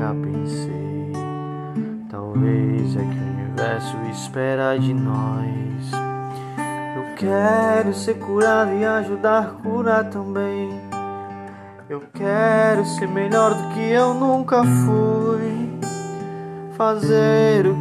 nunca pensei. Talvez é que o universo espera de nós. Eu quero ser curado e ajudar a curar também. Eu quero ser melhor do que eu nunca fui. Fazer o que